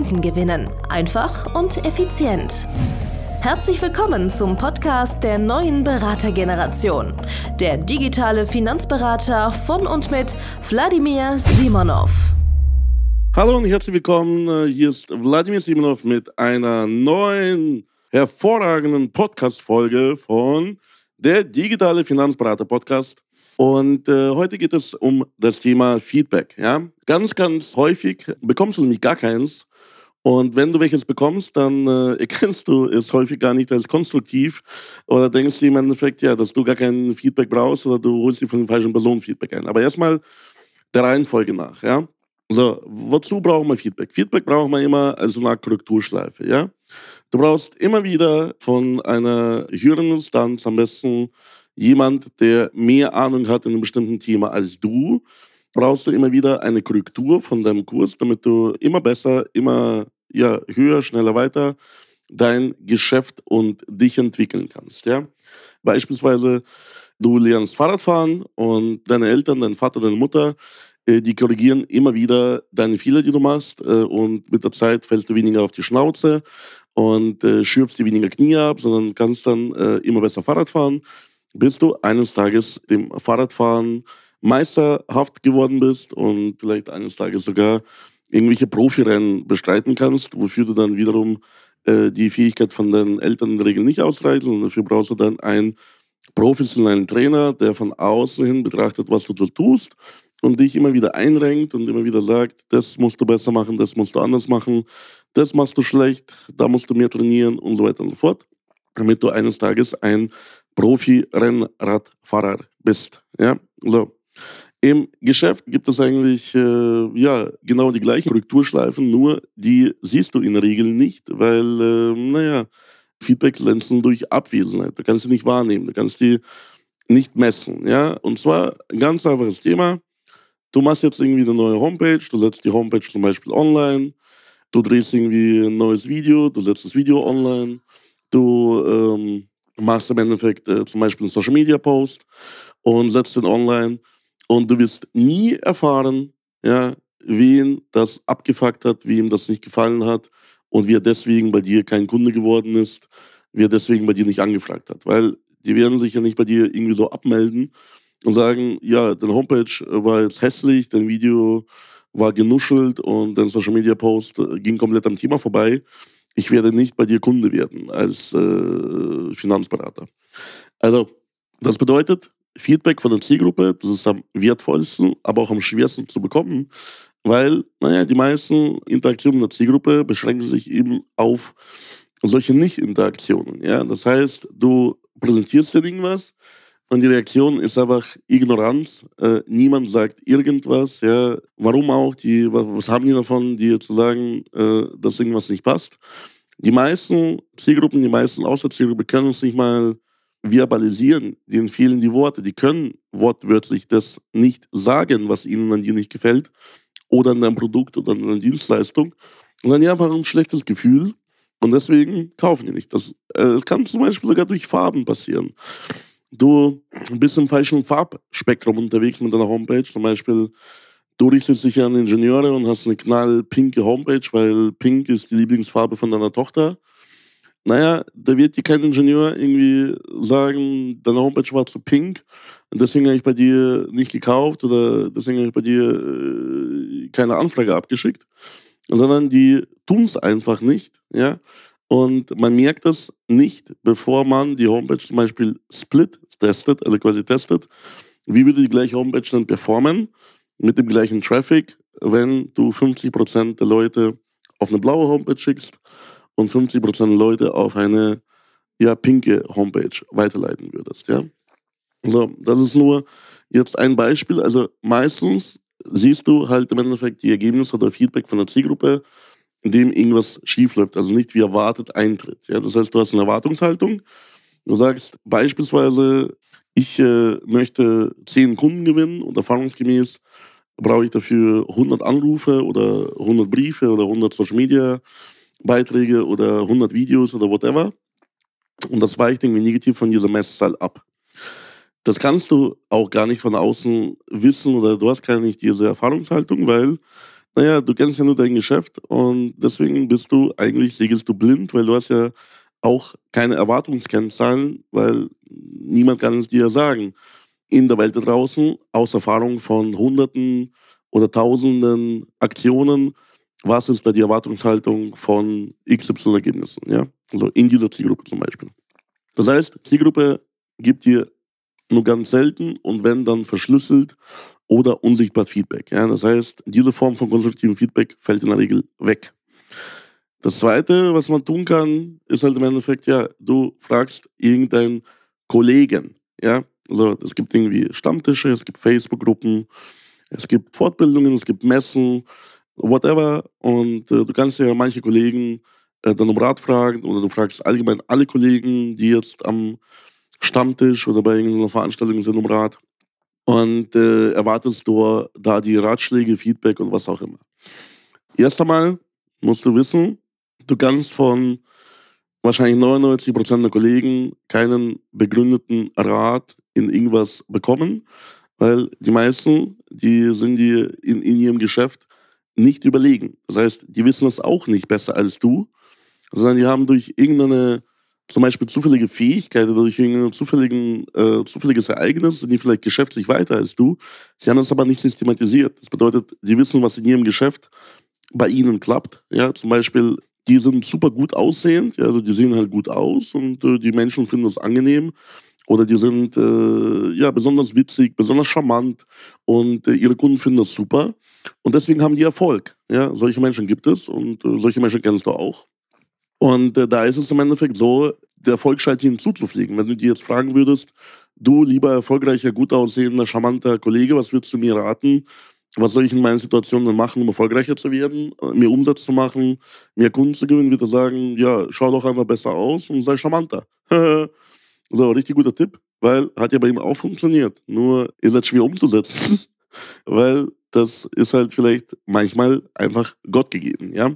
Kunden gewinnen. Einfach und effizient. Herzlich willkommen zum Podcast der neuen Beratergeneration. Der digitale Finanzberater von und mit Wladimir Simonov. Hallo und herzlich willkommen. Hier ist Wladimir Simonov mit einer neuen, hervorragenden Podcast-Folge von der digitale Finanzberater Podcast. Und äh, heute geht es um das Thema Feedback. Ja? Ganz, ganz häufig bekommst du nämlich gar keins und wenn du welches bekommst, dann äh, erkennst du es häufig gar nicht als konstruktiv oder denkst dir im Endeffekt, ja, dass du gar kein Feedback brauchst oder du holst dir von den falschen Personen Feedback ein. Aber erstmal der Reihenfolge nach, ja. So, wozu brauchen wir Feedback? Feedback braucht man immer als eine Korrekturschleife, ja. Du brauchst immer wieder von einer höheren Instanz am besten jemand, der mehr Ahnung hat in einem bestimmten Thema als du, brauchst du immer wieder eine Korrektur von deinem Kurs, damit du immer besser, immer ja, höher, schneller weiter dein Geschäft und dich entwickeln kannst. Ja? Beispielsweise, du lernst Fahrradfahren und deine Eltern, dein Vater, deine Mutter, äh, die korrigieren immer wieder deine Fehler, die du machst äh, und mit der Zeit fällst du weniger auf die Schnauze und äh, schürfst dir weniger Knie ab, sondern kannst dann immer besser Fahrrad fahren, bis du eines Tages dem Fahrradfahren meisterhaft geworden bist und vielleicht eines Tages sogar irgendwelche Profirennen bestreiten kannst, wofür du dann wiederum äh, die Fähigkeit von deinen Eltern in der Regel nicht ausreicht, und dafür brauchst du dann einen professionellen Trainer, der von außen hin betrachtet, was du da tust und dich immer wieder einrenkt und immer wieder sagt, das musst du besser machen, das musst du anders machen, das machst du schlecht, da musst du mehr trainieren und so weiter und so fort, damit du eines Tages ein Profi-Rennradfahrer bist. Ja, so. Im Geschäft gibt es eigentlich äh, ja, genau die gleichen Korrekturschleifen, nur die siehst du in der Regel nicht, weil, äh, naja, Feedback glänzen durch Abwesenheit. Du kannst sie nicht wahrnehmen, du kannst die nicht messen. Ja? Und zwar ein ganz einfaches Thema. Du machst jetzt irgendwie eine neue Homepage, du setzt die Homepage zum Beispiel online, du drehst irgendwie ein neues Video, du setzt das Video online, du ähm, machst im Endeffekt äh, zum Beispiel einen Social Media Post und setzt den online und du wirst nie erfahren, ja, wen das abgefuckt hat, wem das nicht gefallen hat und wer deswegen bei dir kein Kunde geworden ist, wer deswegen bei dir nicht angefragt hat. Weil die werden sich ja nicht bei dir irgendwie so abmelden und sagen, ja, deine Homepage war jetzt hässlich, dein Video war genuschelt und dein Social Media Post ging komplett am Thema vorbei. Ich werde nicht bei dir Kunde werden als äh, Finanzberater. Also, das bedeutet, Feedback von der Zielgruppe, das ist am wertvollsten, aber auch am schwersten zu bekommen, weil, naja, die meisten Interaktionen der Zielgruppe beschränken sich eben auf solche Nicht-Interaktionen. Ja? Das heißt, du präsentierst dir irgendwas und die Reaktion ist einfach ignorant. Äh, niemand sagt irgendwas. Ja? Warum auch? Die, was, was haben die davon, dir zu sagen, äh, dass irgendwas nicht passt? Die meisten Zielgruppen, die meisten außer Zielgruppe können es nicht mal verbalisieren, denen fehlen die Worte. Die können wortwörtlich das nicht sagen, was ihnen an dir nicht gefällt oder an deinem Produkt oder an deiner Dienstleistung. Und dann haben die einfach ein schlechtes Gefühl und deswegen kaufen die nicht. Das, äh, das kann zum Beispiel sogar durch Farben passieren. Du bist im falschen Farbspektrum unterwegs mit deiner Homepage. Zum Beispiel, du richtest dich an Ingenieure und hast eine knallpinke Homepage, weil pink ist die Lieblingsfarbe von deiner Tochter naja, da wird dir kein Ingenieur irgendwie sagen, deine Homepage war zu pink und deswegen habe ich bei dir nicht gekauft oder deswegen habe ich bei dir äh, keine Anfrage abgeschickt, sondern die tun es einfach nicht, ja. Und man merkt das nicht, bevor man die Homepage zum Beispiel split testet, also quasi testet. Wie würde die gleiche Homepage dann performen mit dem gleichen Traffic, wenn du 50% der Leute auf eine blaue Homepage schickst und 50% Leute auf eine ja, pinke Homepage weiterleiten würdest. Ja? So, das ist nur jetzt ein Beispiel. Also meistens siehst du halt im Endeffekt die Ergebnisse oder Feedback von der Zielgruppe in dem irgendwas schiefläuft, also nicht wie erwartet eintritt. Ja, das heißt, du hast eine Erwartungshaltung. Du sagst beispielsweise, ich äh, möchte zehn Kunden gewinnen und erfahrungsgemäß brauche ich dafür 100 Anrufe oder 100 Briefe oder 100 Social Media Beiträge oder 100 Videos oder whatever. Und das weicht irgendwie negativ von dieser Messzahl ab. Das kannst du auch gar nicht von außen wissen oder du hast gar nicht diese Erfahrungshaltung, weil, naja, du kennst ja nur dein Geschäft und deswegen bist du eigentlich, segelst du blind, weil du hast ja auch keine Erwartungskennzahlen, weil niemand kann es dir sagen. In der Welt draußen, aus Erfahrung von Hunderten oder Tausenden Aktionen, was ist da die Erwartungshaltung von XY-Ergebnissen, ja? Also in dieser Zielgruppe zum Beispiel. Das heißt, Zielgruppe gibt dir nur ganz selten und wenn dann verschlüsselt oder unsichtbar Feedback. Ja? Das heißt, diese Form von konstruktivem Feedback fällt in der Regel weg. Das zweite, was man tun kann, ist halt im Endeffekt, ja, du fragst irgendeinen Kollegen, ja, also es gibt irgendwie Stammtische, es gibt Facebook-Gruppen, es gibt Fortbildungen, es gibt Messen, whatever. Und äh, du kannst ja manche Kollegen äh, dann um Rat fragen oder du fragst allgemein alle Kollegen, die jetzt am Stammtisch oder bei irgendeiner Veranstaltung sind um Rat. Und äh, erwartest du da die Ratschläge, Feedback und was auch immer. Erst einmal musst du wissen, du kannst von wahrscheinlich 99 der Kollegen keinen begründeten Rat in irgendwas bekommen, weil die meisten, die sind dir in, in ihrem Geschäft nicht überlegen. Das heißt, die wissen das auch nicht besser als du, sondern die haben durch irgendeine zum Beispiel zufällige Fähigkeit oder durch irgendein zufälligen, äh, zufälliges Ereignis sind die vielleicht geschäftlich weiter als du. Sie haben das aber nicht systematisiert. Das bedeutet, die wissen, was in ihrem Geschäft bei ihnen klappt. Ja, zum Beispiel, die sind super gut aussehend, ja, also die sehen halt gut aus und äh, die Menschen finden das angenehm. Oder die sind äh, ja besonders witzig, besonders charmant und äh, ihre Kunden finden das super. Und deswegen haben die Erfolg. Ja, solche Menschen gibt es und äh, solche Menschen kennst du auch. Und äh, da ist es im Endeffekt so, der Erfolg scheint ihnen zuzufliegen. Wenn du dir jetzt fragen würdest, du lieber erfolgreicher, gut aussehender, charmanter Kollege, was würdest du mir raten? Was soll ich in meinen Situationen machen, um erfolgreicher zu werden, mehr Umsatz zu machen, mehr Kunden zu gewinnen? Wird er sagen, ja, schau doch einfach besser aus und sei charmanter. so, richtig guter Tipp, weil hat ja bei ihm auch funktioniert. Nur ist halt schwer umzusetzen, weil das ist halt vielleicht manchmal einfach Gott gegeben, ja.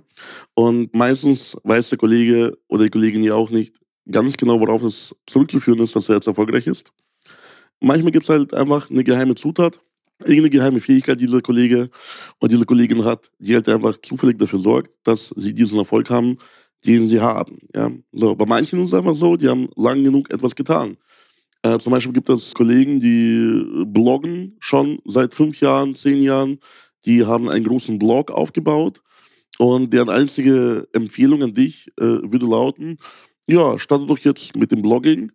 Und meistens weiß der Kollege oder die Kollegin ja auch nicht ganz genau, worauf es zurückzuführen ist, dass er jetzt erfolgreich ist. Manchmal gibt es halt einfach eine geheime Zutat, irgendeine geheime Fähigkeit, die dieser Kollege oder diese Kollegin hat, die halt einfach zufällig dafür sorgt, dass sie diesen Erfolg haben, den sie haben. Ja? So, bei manchen ist es einfach so, die haben lang genug etwas getan. Äh, zum Beispiel gibt es Kollegen, die bloggen schon seit fünf Jahren, zehn Jahren. Die haben einen großen Blog aufgebaut und deren einzige Empfehlung an dich äh, würde lauten, ja, starte doch jetzt mit dem Blogging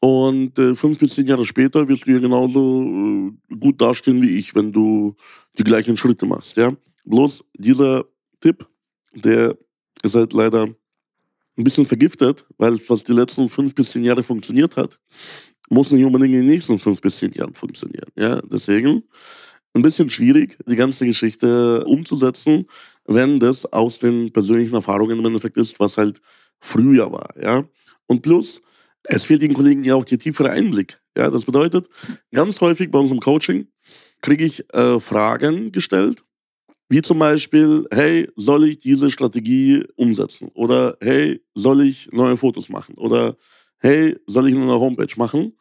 und äh, fünf bis zehn Jahre später wirst du ja genauso äh, gut dastehen wie ich, wenn du die gleichen Schritte machst. Ja? Bloß dieser Tipp, der ist halt leider ein bisschen vergiftet, weil was die letzten fünf bis zehn Jahre funktioniert hat, muss nicht unbedingt in den nächsten fünf bis zehn Jahren funktionieren. Ja, deswegen ein bisschen schwierig, die ganze Geschichte umzusetzen, wenn das aus den persönlichen Erfahrungen im Endeffekt ist, was halt früher war. Ja, und plus, es fehlt den Kollegen ja auch der tiefere Einblick. Ja, das bedeutet, ganz häufig bei unserem Coaching kriege ich äh, Fragen gestellt, wie zum Beispiel, hey, soll ich diese Strategie umsetzen? Oder hey, soll ich neue Fotos machen? Oder hey, soll ich eine Homepage machen?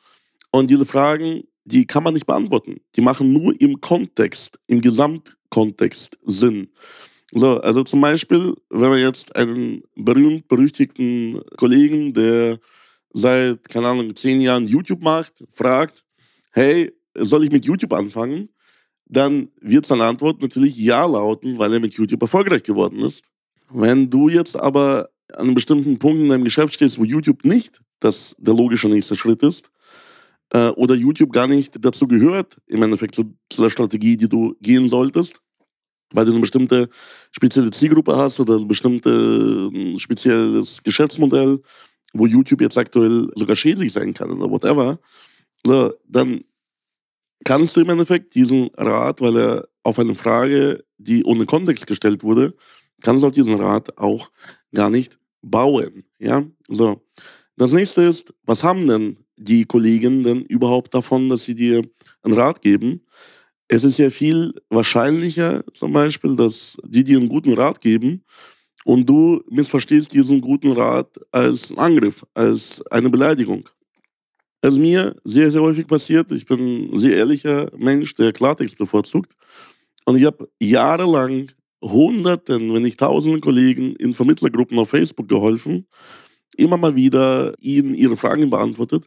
Und diese Fragen, die kann man nicht beantworten. Die machen nur im Kontext, im Gesamtkontext Sinn. So, also zum Beispiel, wenn man jetzt einen berühmt-berüchtigten Kollegen, der seit, keine Ahnung, zehn Jahren YouTube macht, fragt, hey, soll ich mit YouTube anfangen? Dann wird seine Antwort natürlich ja lauten, weil er mit YouTube erfolgreich geworden ist. Wenn du jetzt aber an einem bestimmten Punkt in deinem Geschäft stehst, wo YouTube nicht das der logische nächste Schritt ist, äh, oder YouTube gar nicht dazu gehört, im Endeffekt zu, zu, der Strategie, die du gehen solltest, weil du eine bestimmte spezielle Zielgruppe hast oder ein bestimmtes äh, spezielles Geschäftsmodell, wo YouTube jetzt aktuell sogar schädlich sein kann oder whatever, so, dann kannst du im Endeffekt diesen Rat, weil er auf eine Frage, die ohne Kontext gestellt wurde, kannst du auf diesen Rat auch gar nicht bauen. Ja, so. Das nächste ist, was haben denn die Kollegen denn überhaupt davon, dass sie dir einen Rat geben? Es ist ja viel wahrscheinlicher, zum Beispiel, dass die dir einen guten Rat geben und du missverstehst diesen guten Rat als Angriff, als eine Beleidigung. Ist mir sehr, sehr häufig passiert. Ich bin ein sehr ehrlicher Mensch, der Klartext bevorzugt. Und ich habe jahrelang Hunderten, wenn nicht Tausenden Kollegen in Vermittlergruppen auf Facebook geholfen, immer mal wieder ihnen ihre Fragen beantwortet.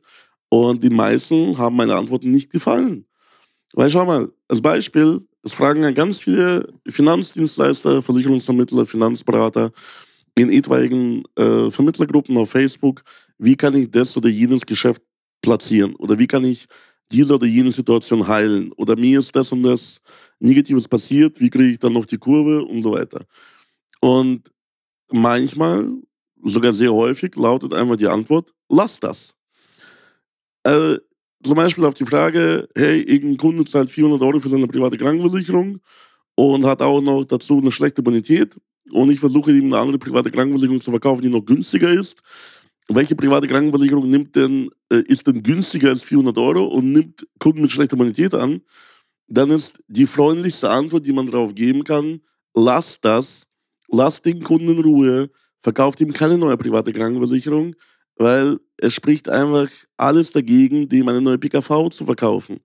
Und die meisten haben meine Antworten nicht gefallen. Weil schau mal, als Beispiel, es fragen ja ganz viele Finanzdienstleister, Versicherungsvermittler, Finanzberater in etwaigen äh, Vermittlergruppen auf Facebook, wie kann ich das oder jenes Geschäft platzieren? Oder wie kann ich diese oder jene Situation heilen? Oder mir ist das und das Negatives passiert, wie kriege ich dann noch die Kurve und so weiter. Und manchmal, sogar sehr häufig, lautet einfach die Antwort, lass das. Äh, zum Beispiel auf die Frage, hey, irgendein Kunde zahlt 400 Euro für seine private Krankenversicherung und hat auch noch dazu eine schlechte Bonität und ich versuche ihm eine andere private Krankenversicherung zu verkaufen, die noch günstiger ist. Welche private Krankenversicherung nimmt denn, äh, ist denn günstiger als 400 Euro und nimmt Kunden mit schlechter Bonität an? Dann ist die freundlichste Antwort, die man darauf geben kann, lass das, lass den Kunden in Ruhe, verkauft ihm keine neue private Krankenversicherung, weil es spricht einfach alles dagegen, dem eine neue PKV zu verkaufen.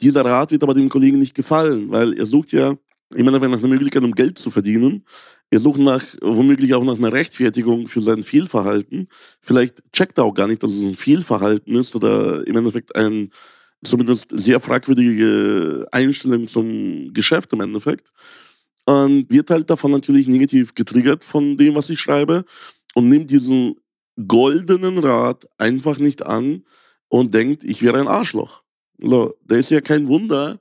Dieser Rat wird aber dem Kollegen nicht gefallen, weil er sucht ja immer nach einer Möglichkeit, um Geld zu verdienen. Er sucht nach, womöglich auch nach einer Rechtfertigung für sein Fehlverhalten. Vielleicht checkt er auch gar nicht, dass es ein Fehlverhalten ist oder im Endeffekt ein zumindest sehr fragwürdige Einstellung zum Geschäft im Endeffekt. Und wird halt davon natürlich negativ getriggert von dem, was ich schreibe und nimmt diesen goldenen Rat einfach nicht an und denkt, ich wäre ein Arschloch. Da ist ja kein Wunder,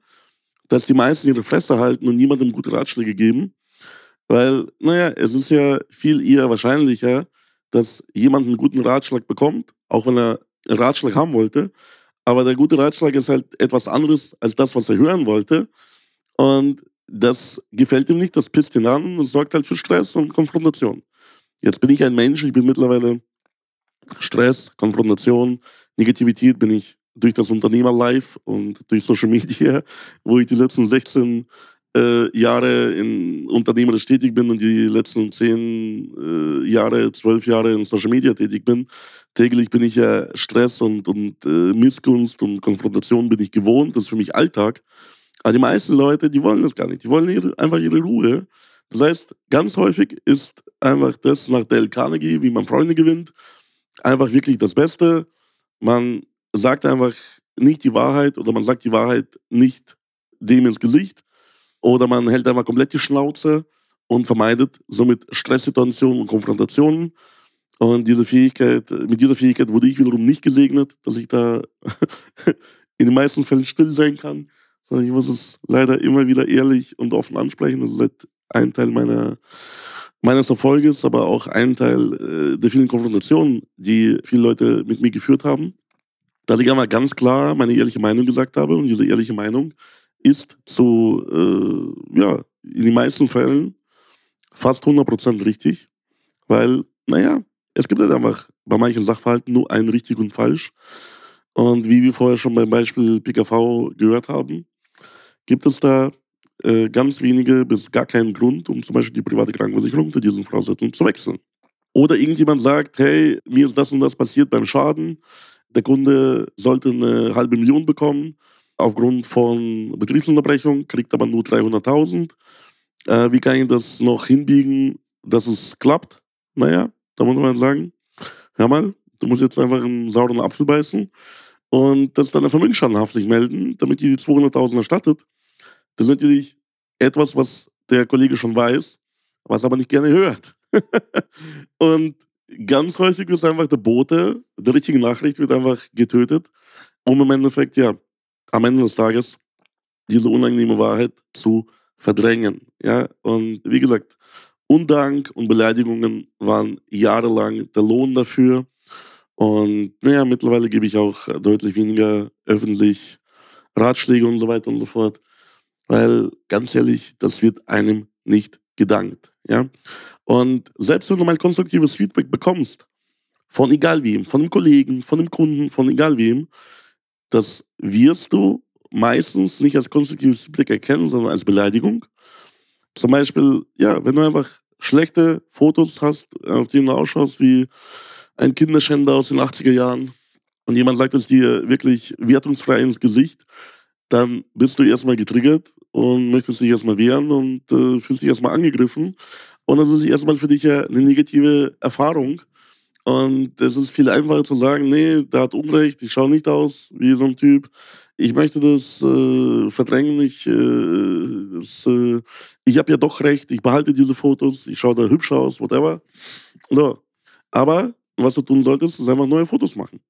dass die meisten ihre Fresse halten und niemandem gute Ratschläge geben. Weil, naja, es ist ja viel eher wahrscheinlicher, dass jemand einen guten Ratschlag bekommt, auch wenn er einen Ratschlag haben wollte. Aber der gute Ratschlag ist halt etwas anderes als das, was er hören wollte. Und das gefällt ihm nicht, das pisst ihn an und das sorgt halt für Stress und Konfrontation. Jetzt bin ich ein Mensch, ich bin mittlerweile Stress, Konfrontation, Negativität bin ich durch das Unternehmer-Life und durch Social Media, wo ich die letzten 16 äh, Jahre in unternehmerisch tätig bin und die letzten 10 äh, Jahre, 12 Jahre in Social Media tätig bin. Täglich bin ich ja Stress und, und äh, Missgunst und Konfrontation bin ich gewohnt. Das ist für mich Alltag. Aber die meisten Leute, die wollen das gar nicht. Die wollen ihre, einfach ihre Ruhe. Das heißt, ganz häufig ist einfach das nach Dale Carnegie, wie man Freunde gewinnt, einfach wirklich das Beste. Man sagt einfach nicht die Wahrheit oder man sagt die Wahrheit nicht dem ins Gesicht oder man hält einfach komplett die Schnauze und vermeidet somit Stresssituationen und Konfrontationen. Und diese Fähigkeit, mit dieser Fähigkeit wurde ich wiederum nicht gesegnet, dass ich da in den meisten Fällen still sein kann, sondern ich muss es leider immer wieder ehrlich und offen ansprechen. Das ist halt ein Teil meiner meines Erfolges, aber auch ein Teil äh, der vielen Konfrontationen, die viele Leute mit mir geführt haben, dass ich einmal ganz klar meine ehrliche Meinung gesagt habe und diese ehrliche Meinung ist zu, äh, ja, in den meisten Fällen fast 100% richtig, weil, naja, es gibt halt einfach bei manchen Sachverhalten nur ein richtig und falsch. Und wie wir vorher schon beim Beispiel PKV gehört haben, gibt es da äh, ganz wenige bis gar keinen Grund, um zum Beispiel die private Krankenversicherung unter diesen Voraussetzungen zu wechseln. Oder irgendjemand sagt, hey, mir ist das und das passiert beim Schaden. Der Kunde sollte eine halbe Million bekommen aufgrund von Betriebsunterbrechung, kriegt aber nur 300.000. Äh, wie kann ich das noch hinbiegen, dass es klappt? Naja, da muss man sagen, hör mal, du musst jetzt einfach einen sauren Apfel beißen und das dann der Vermögensschadenhaftlich melden, damit die 200.000 erstattet. Das ist natürlich etwas, was der Kollege schon weiß, was aber nicht gerne hört. und ganz häufig wird einfach der Bote der richtigen Nachricht wird einfach getötet, um im Endeffekt ja am Ende des Tages diese unangenehme Wahrheit zu verdrängen. Ja, und wie gesagt, Undank und Beleidigungen waren jahrelang der Lohn dafür. Und naja, mittlerweile gebe ich auch deutlich weniger öffentlich Ratschläge und so weiter und so fort. Weil ganz ehrlich, das wird einem nicht gedankt. Ja? Und selbst wenn du mal konstruktives Feedback bekommst, von egal wem, von einem Kollegen, von einem Kunden, von egal wem, das wirst du meistens nicht als konstruktives Feedback erkennen, sondern als Beleidigung. Zum Beispiel, ja, wenn du einfach schlechte Fotos hast, auf denen du ausschaust wie ein Kinderschänder aus den 80er Jahren und jemand sagt es dir wirklich wertungsfrei ins Gesicht, dann bist du erstmal getriggert und möchtest dich erstmal wehren und äh, fühlst dich erstmal angegriffen. Und das ist erstmal für dich ja eine negative Erfahrung. Und es ist viel einfacher zu sagen, nee, der hat Unrecht, ich schaue nicht aus wie so ein Typ. Ich möchte das äh, verdrängen, ich, äh, äh, ich habe ja doch recht, ich behalte diese Fotos, ich schaue da hübsch aus, whatever. So. Aber was du tun solltest, ist einfach neue Fotos machen.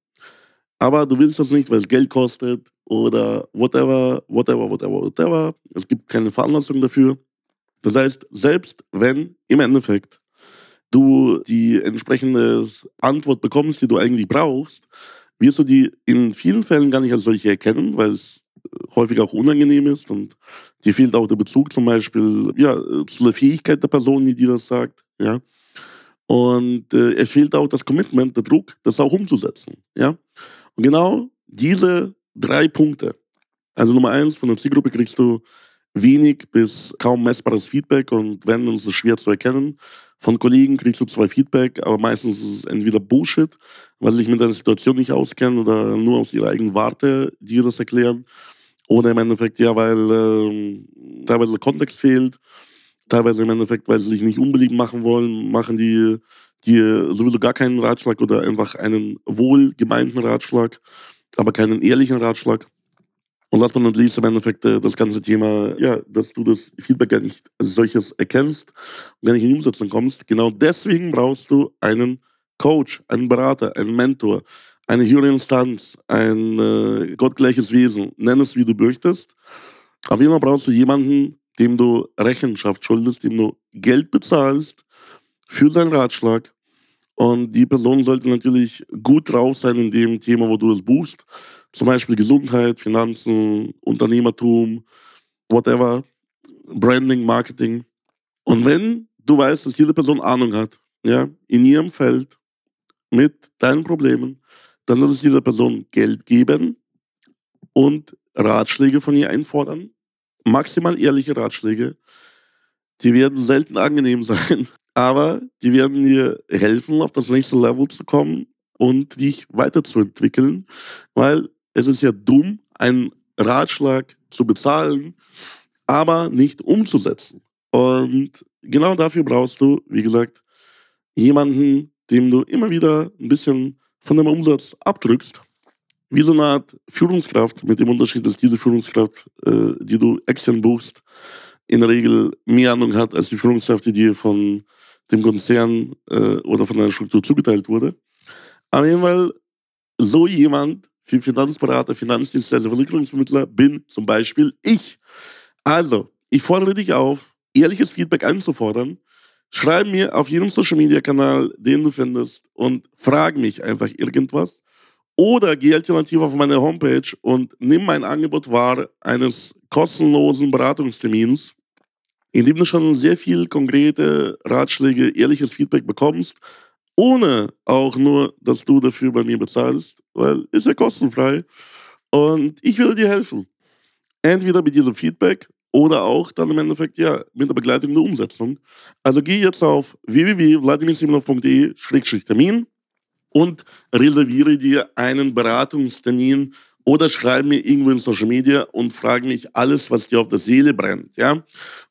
Aber du willst das nicht, weil es Geld kostet oder whatever, whatever, whatever, whatever. Es gibt keine Veranlassung dafür. Das heißt, selbst wenn im Endeffekt du die entsprechende Antwort bekommst, die du eigentlich brauchst, wirst du die in vielen Fällen gar nicht als solche erkennen, weil es häufig auch unangenehm ist und dir fehlt auch der Bezug zum Beispiel ja, zu der Fähigkeit der Person, die dir das sagt. Ja. Und äh, es fehlt auch das Commitment, der Druck, das auch umzusetzen. Ja. Und genau diese drei Punkte. Also Nummer eins, von der Zielgruppe kriegst du wenig bis kaum messbares Feedback und wenn, dann ist es schwer zu erkennen. Von Kollegen kriegst du zwar Feedback, aber meistens ist es entweder Bullshit, weil sie sich mit deiner Situation nicht auskennen oder nur aus ihrer eigenen Warte dir das erklären. Oder im Endeffekt, ja, weil äh, teilweise Kontext fehlt, teilweise im Endeffekt, weil sie sich nicht unbeliebt machen wollen, machen die dir sowieso gar keinen Ratschlag oder einfach einen wohlgemeinten Ratschlag, aber keinen ehrlichen Ratschlag. Und last but not least im Endeffekt äh, das ganze Thema, ja, dass du das Feedback gar nicht als solches erkennst und gar nicht in die Umsetzung kommst. Genau deswegen brauchst du einen Coach, einen Berater, einen Mentor, eine höhere Instanz, ein äh, gottgleiches Wesen, nenn es wie du möchtest. Auf jeden Fall brauchst du jemanden, dem du Rechenschaft schuldest, dem du Geld bezahlst für seinen Ratschlag. Und die Person sollte natürlich gut drauf sein in dem Thema, wo du es buchst. Zum Beispiel Gesundheit, Finanzen, Unternehmertum, whatever, Branding, Marketing. Und wenn du weißt, dass jede Person Ahnung hat, ja, in ihrem Feld mit deinen Problemen, dann lass es dieser Person Geld geben und Ratschläge von ihr einfordern. Maximal ehrliche Ratschläge. Die werden selten angenehm sein, aber die werden dir helfen, auf das nächste Level zu kommen und dich weiterzuentwickeln, weil es ist ja dumm, einen Ratschlag zu bezahlen, aber nicht umzusetzen. Und genau dafür brauchst du, wie gesagt, jemanden, dem du immer wieder ein bisschen von deinem Umsatz abdrückst. Wie so eine Art Führungskraft, mit dem Unterschied, dass diese Führungskraft, äh, die du extern buchst, in der Regel mehr Ahnung hat als die Führungskraft, die dir von dem Konzern äh, oder von einer Struktur zugeteilt wurde. Aber jeden Fall, so jemand für Finanzberater, Finanzdienstleister, Versicherungsvermittler bin zum Beispiel ich. Also, ich fordere dich auf, ehrliches Feedback einzufordern. Schreib mir auf jedem Social Media Kanal, den du findest, und frag mich einfach irgendwas. Oder geh alternativ auf meine Homepage und nimm mein Angebot wahr eines kostenlosen Beratungstermins, in dem du schon sehr viel konkrete Ratschläge, ehrliches Feedback bekommst ohne auch nur, dass du dafür bei mir bezahlst, weil ist ja kostenfrei. Und ich will dir helfen. Entweder mit diesem Feedback oder auch dann im Endeffekt ja mit der Begleitung der Umsetzung. Also geh jetzt auf www.vladimirsimonov.de-termin und reserviere dir einen Beratungstermin oder schreib mir irgendwo in Social Media und frag mich alles, was dir auf der Seele brennt. Ja?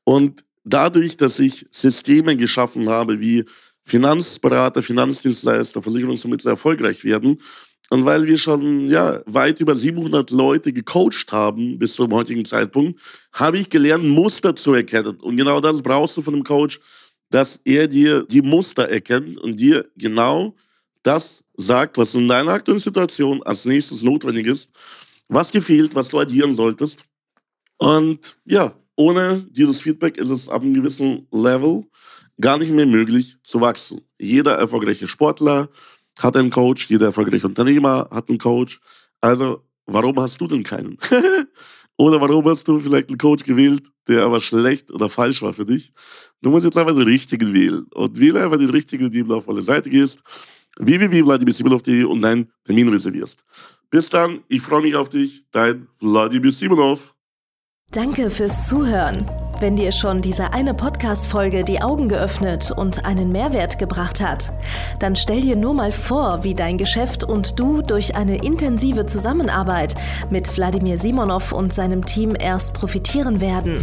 Und dadurch, dass ich Systeme geschaffen habe, wie Finanzberater, Finanzdienstleister, Versicherungsvermittler erfolgreich werden. Und weil wir schon ja, weit über 700 Leute gecoacht haben bis zum heutigen Zeitpunkt, habe ich gelernt, Muster zu erkennen. Und genau das brauchst du von einem Coach, dass er dir die Muster erkennt und dir genau das sagt, was in deiner aktuellen Situation als nächstes notwendig ist, was dir fehlt, was du addieren solltest. Und ja, ohne dieses Feedback ist es ab einem gewissen Level gar nicht mehr möglich zu wachsen. Jeder erfolgreiche Sportler hat einen Coach, jeder erfolgreiche Unternehmer hat einen Coach. Also, warum hast du denn keinen? Oder warum hast du vielleicht einen Coach gewählt, der aber schlecht oder falsch war für dich? Du musst jetzt einfach den richtigen wählen. Und wähle einfach den richtigen, die auf meine Seite gehst, www.vladimirsimonov.de und deinen Termin reservierst. Bis dann, ich freue mich auf dich, dein Wladimir Simonov. Danke fürs Zuhören. Wenn dir schon diese eine Podcast-Folge die Augen geöffnet und einen Mehrwert gebracht hat, dann stell dir nur mal vor, wie dein Geschäft und du durch eine intensive Zusammenarbeit mit Wladimir Simonov und seinem Team erst profitieren werden.